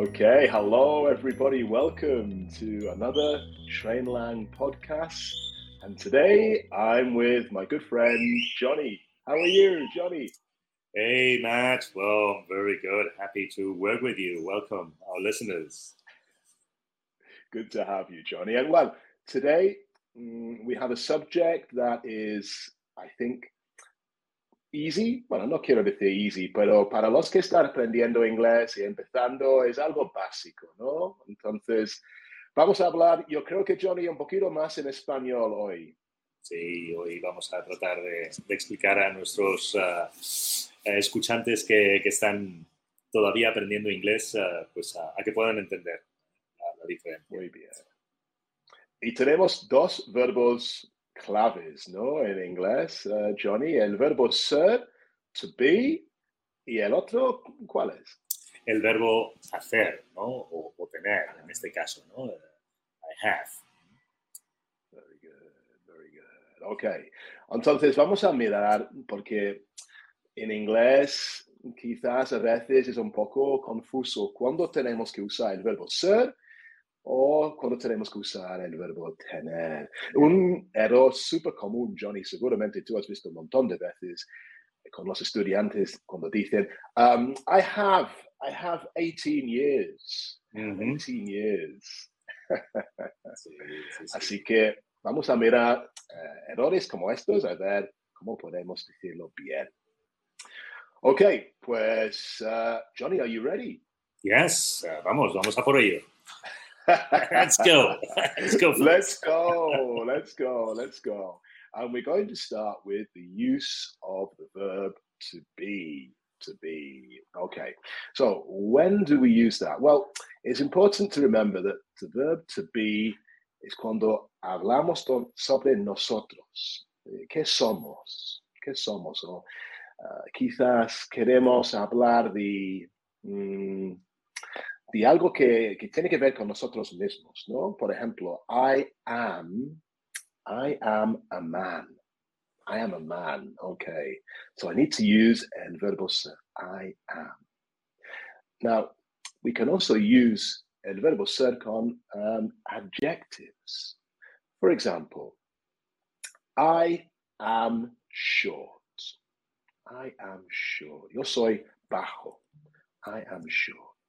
Okay, hello everybody. Welcome to another Trainlang podcast. And today I'm with my good friend Johnny. How are you, Johnny? Hey, Matt. Well, very good. Happy to work with you. Welcome, our listeners. Good to have you, Johnny. And well, today mm, we have a subject that is, I think, easy. Bueno, no quiero decir easy, pero para los que están aprendiendo inglés y empezando es algo básico, ¿no? Entonces, vamos a hablar, yo creo que Johnny, un poquito más en español hoy. Sí, hoy vamos a tratar de, de explicar a nuestros uh, escuchantes que, que, están todavía aprendiendo inglés, uh, pues a, a, que puedan entender la, la diferencia. Muy bien. Y tenemos dos verbos claves, ¿no? En inglés, uh, Johnny, el verbo ser, to be, y el otro, ¿cuál es? El verbo hacer, ¿no? O, o tener, en este caso, ¿no? I have. Very good, very good. Ok, entonces vamos a mirar, porque en inglés quizás a veces es un poco confuso cuando tenemos que usar el verbo ser o cuando tenemos que usar el verbo tener. Un error súper común, Johnny, seguramente tú has visto un montón de veces con los estudiantes cuando dicen, um, I have, I have 18 years. Mm -hmm. 18 years. sí, sí, sí. Así que vamos a mirar uh, errores como estos, a ver cómo podemos decirlo bien. Ok, pues, uh, Johnny, are you ready? Yes, uh, vamos, vamos a por ello. let's go. Let's go. Let's go. Let's go. Let's go. And we're going to start with the use of the verb to be. To be. Okay. So when do we use that? Well, it's important to remember that the verb to be es cuando hablamos sobre nosotros. ¿Qué somos? ¿Qué somos? O, uh, quizás queremos hablar de. Mm, de algo que, que, tiene que ver con nosotros mismos, ¿no? Por ejemplo, I am, I am a man. I am a man, okay. So I need to use el verbo ser, I am. Now, we can also use el verbo ser con um, adjectives. For example, I am short. I am short. Yo soy bajo. I am short.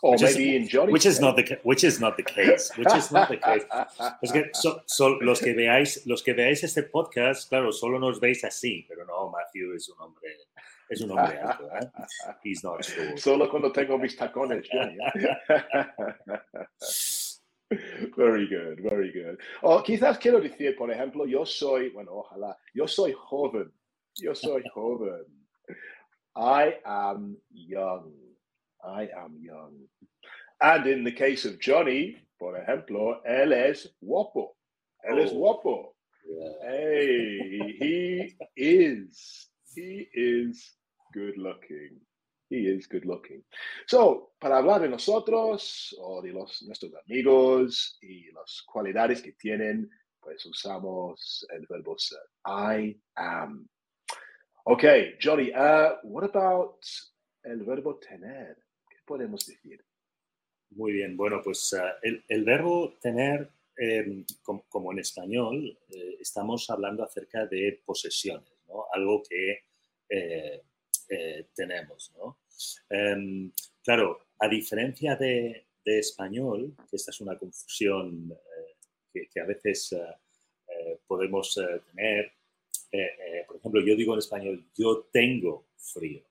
Or which maybe is, in Johnny's which is not the which is not the case which is not the case. Es que so, so, los que veáis los que veáis este podcast claro solo nos veis así pero no Matthew es un hombre es un hombre alto ¿eh? he's not short. Solo cuando tengo mis tacones Johnny, very good very good. O quizás quiero decir por ejemplo yo soy bueno ojalá yo soy joven yo soy joven. I am young I am young. And in the case of Johnny, por ejemplo, él es guapo. Él es guapo. Yeah. Hey, he is. He is good looking. He is good looking. So, para hablar de nosotros o de los, nuestros amigos y las cualidades que tienen, pues usamos el verbo ser. I am. Okay, Johnny, uh, what about el verbo tener? Podemos decir? Muy bien, bueno, pues uh, el, verbo tener, eh, como, en español, eh, estamos hablando acerca de posesiones, ¿no? Algo que eh, tenemos, ¿no? Em, claro, a diferencia de, español, que esta es una confusión que, a veces podemos tener, por ejemplo, yo digo en español, yo tengo frío.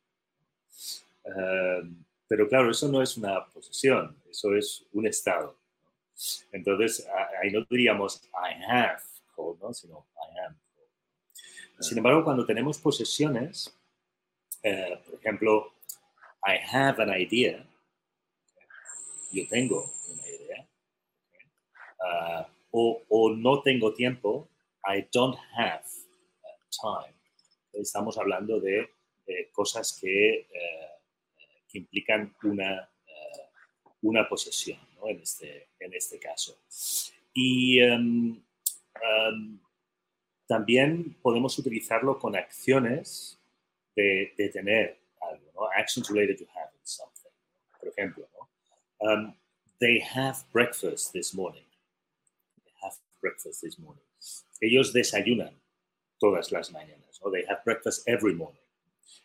Um, pero claro, eso no es una posesión, eso es un estado. ¿no? Entonces, ahí no diríamos I have cold, ¿no? sino I am cold. Sin embargo, cuando tenemos posesiones, eh, por ejemplo, I have an idea, yo tengo una idea, uh, o, o, no tengo tiempo, I don't have time. Estamos hablando de, de cosas que eh, que implican una, uh, una posesión en, este, en este caso. Y um, um, también podemos utilizarlo con acciones de, tener algo, actions related to having something. Por ejemplo, um, they have breakfast this morning. They have breakfast this morning. Ellos desayunan todas las mañanas. ¿no? They have breakfast every morning.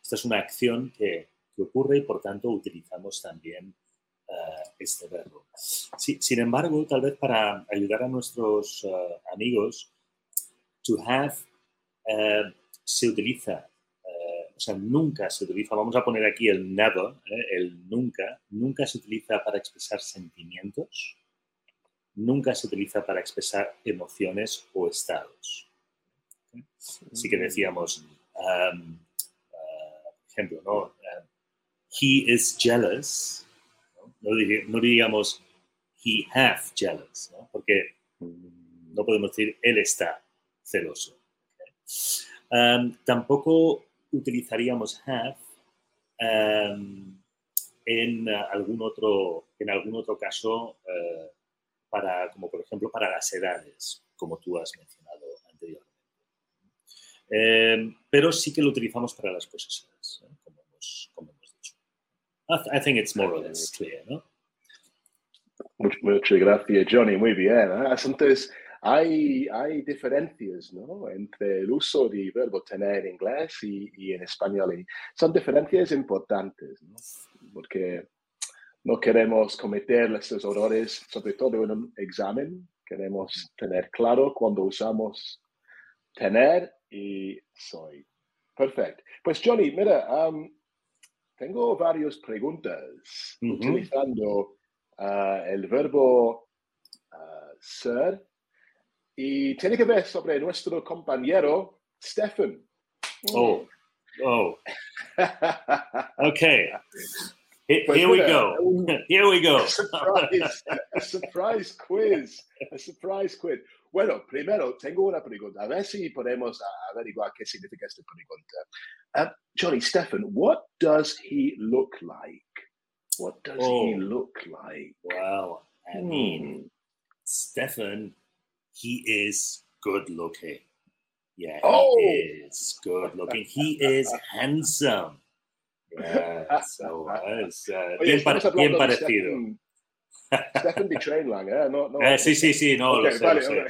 Esta es una acción que, ocurre y por tanto utilizamos también uh, este verbo. Sin embargo, tal vez para ayudar a nuestros uh, amigos, to have uh, se utiliza, o sea, nunca se utiliza, vamos a poner aquí el never, el nunca, nunca se utiliza para expresar sentimientos, nunca se utiliza para expresar emociones o estados. Así que decíamos, um, ejemplo, ¿no? Uh, he is jealous, ¿no? No, diríamos he have jealous. Porque no podemos decir él está celoso. Um, tampoco utilizaríamos have um, en, algún otro, en algún otro caso, uh, para, como por ejemplo para las edades, como tú has mencionado anteriormente. Eh, pero sí que lo utilizamos para las posesiones, ¿eh? como, hemos, como, hemos, dicho. I, think it's more or less clear, ¿no? Muchas gracias, Johnny. Muy bien. ¿eh? Entonces, hay, hay diferencias ¿no? entre el uso del verbo tener en inglés y, y en español. Y son diferencias importantes, ¿no? porque no queremos cometer estos errores, sobre todo en un examen. Queremos tener claro cuando usamos tener y soy. Perfecto. Pues Johnny, mira, um, tengo varias preguntas utilizando uh, el verbo uh, ser y tiene que ver sobre nuestro compañero Stefan. Oh, oh. okay. Here, here we go. Here we go. A surprise, a surprise quiz. A surprise quiz. Bueno, primero tengo una pregunta. A ver si podemos averiguar qué significa esta pregunta. Uh, Johnny, Stefan, what does he look like? What does oh, he look like? Well, I hmm. mean, Stefan, he is good looking. Yeah, oh. he is good looking. He is handsome. Uh, Oye, bien, bien parecido. Stefan de Trainlang, ¿eh? No, no, eh, sí, sí, sí, no, okay, lo sé, vale, lo sé.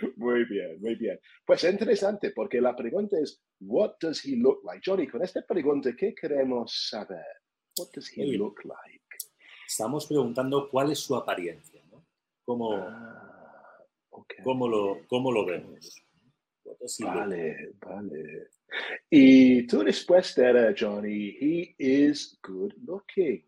muy bien, muy bien. Pues interesante, porque la pregunta es, what does he look like? Johnny, con esta pregunta, ¿qué queremos saber? What does he look like? Estamos preguntando cuál es su apariencia, ¿no? ¿Cómo, ah, okay. cómo, lo, cómo lo vemos? Vale, vale. Y tu respuesta era, Johnny, he is good looking.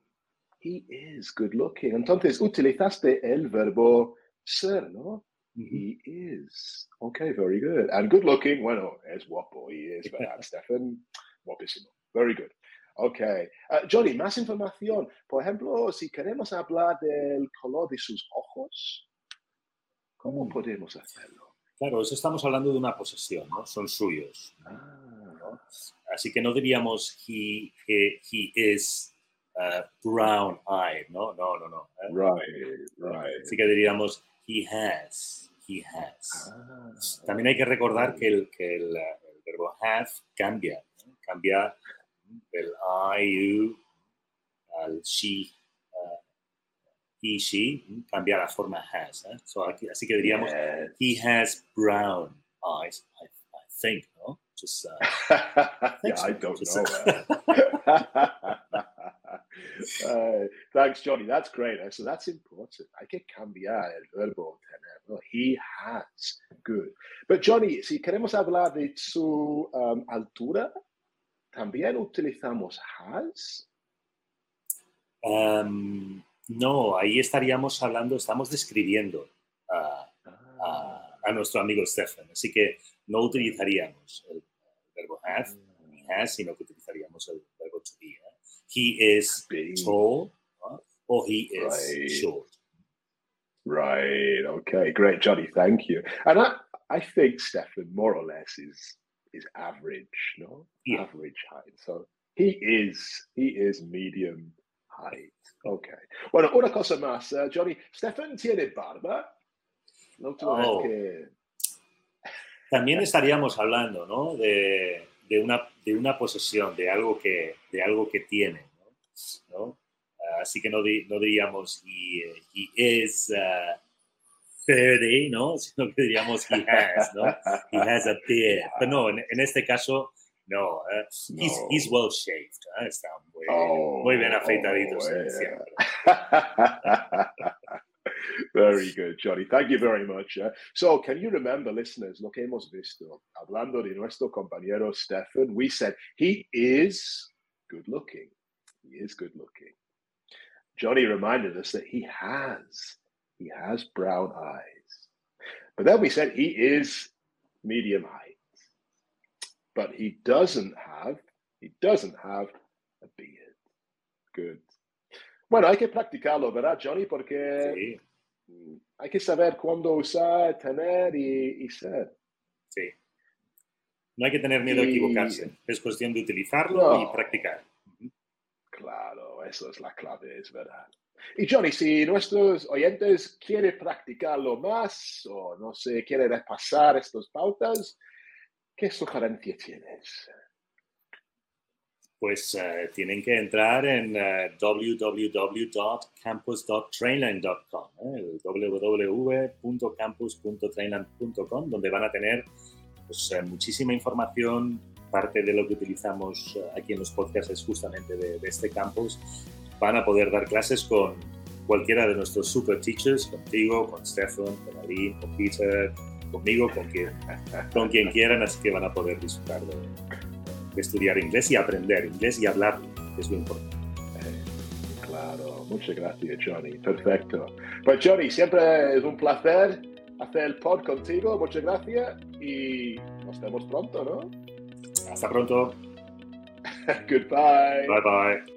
He is good looking. Entonces utilizaste el verbo ser, ¿no? He is. Okay, very good. And good looking, bueno, es guapo y es verdad, Stefan. Guapísimo. Very good. Okay. Uh, Johnny, más información. Por ejemplo, si queremos hablar del color de sus ojos, ¿cómo mm. podemos hacerlo? Claro, eso estamos hablando de una posesión, ¿no? Son suyos. Ah. ¿no? Así que no diríamos he, he, he is uh, brown eyed, ¿no? No, no, no. ¿eh? Right, right. Así que diríamos, he has, he has. Ah, También hay que recordar que el, que el, el verbo have cambia, ¿no? cambia del I, you, al she, uh, he, she, cambia la forma has. ¿eh? So, aquí, así que diríamos, yes. he has brown eyes, I, I think, ¿no? Just, uh, I yeah, so. I don't Just, know. Uh, thanks, Johnny. That's great. Uh, so that's important. Hay que cambiar el verbo tener. No? He has. Good. But Johnny, si queremos hablar de su um, altura, ¿también utilizamos has? Um, no, ahí estaríamos hablando, estamos describiendo a, a, a, nuestro amigo Stefan. Así que no utilizaríamos el, verbo have, ni has, sino que utilizaríamos el verbo to be. ¿eh? he is tall or he is right. short. Right. Okay. Great, Johnny. Thank you. And I, I think Stefan more or less is is average, no? Yeah. Average height. So he is he is medium height. Okay. Bueno, una cosa más, uh, Johnny. Stefan tiene barba. No oh. que... También estaríamos hablando, ¿no? De, de una, de una posesión, de algo que, de algo que tiene. ¿no? así que no, di- no diríamos he, he is uh, 30, ¿no? Sino que diríamos he has, ¿no? He has a beard. Pero no, en, en este caso, no. eh, he's, No. he's well shaved. ¿eh? Está Oh, muy bien afeitadito oh, very good, Johnny. Thank you very much. uh, so, can you remember, listeners, lo que hemos visto? Hablando de nuestro compañero Stefan, we said he is good looking. He is good looking. Johnny reminded us that he has, he has brown eyes. But then we said he is medium height. But he doesn't have, he doesn't have a beard. Good. Bueno, hay que practicarlo, ¿verdad, Johnny? Porque Sí, hay que saber cuándo usar, tener y, y ser. sí. No hay que tener miedo a equivocarse. Es cuestión de utilizarlo y practicar. Claro, eso es la clave, es verdad. Y Johnny, si nuestros oyentes quieren practicarlo más o no sé, quieren repasar estas pautas, ¿qué sugerencia tienes? Pues eh, tienen que entrar en eh, www.campus.trainline.com, eh, www.campus.trainline.com, donde van a tener pues, eh, muchísima información. Parte de lo que utilizamos aquí en los podcasts es justamente de, de este campus. Van a poder dar clases con cualquiera de nuestros super teachers, contigo, con Stefan, con Aline, con Peter, conmigo, con quien, con quien quieran, así que van a poder disfrutar de estudiar inglés y aprender inglés y hablarlo, que es lo importante. Claro, muchas gracias, Johnny. Perfecto. Pues Johnny, siempre es un placer hacer el pod contigo. Muchas gracias y nos vemos pronto, ¿no? Hasta pronto. Goodbye. Bye bye.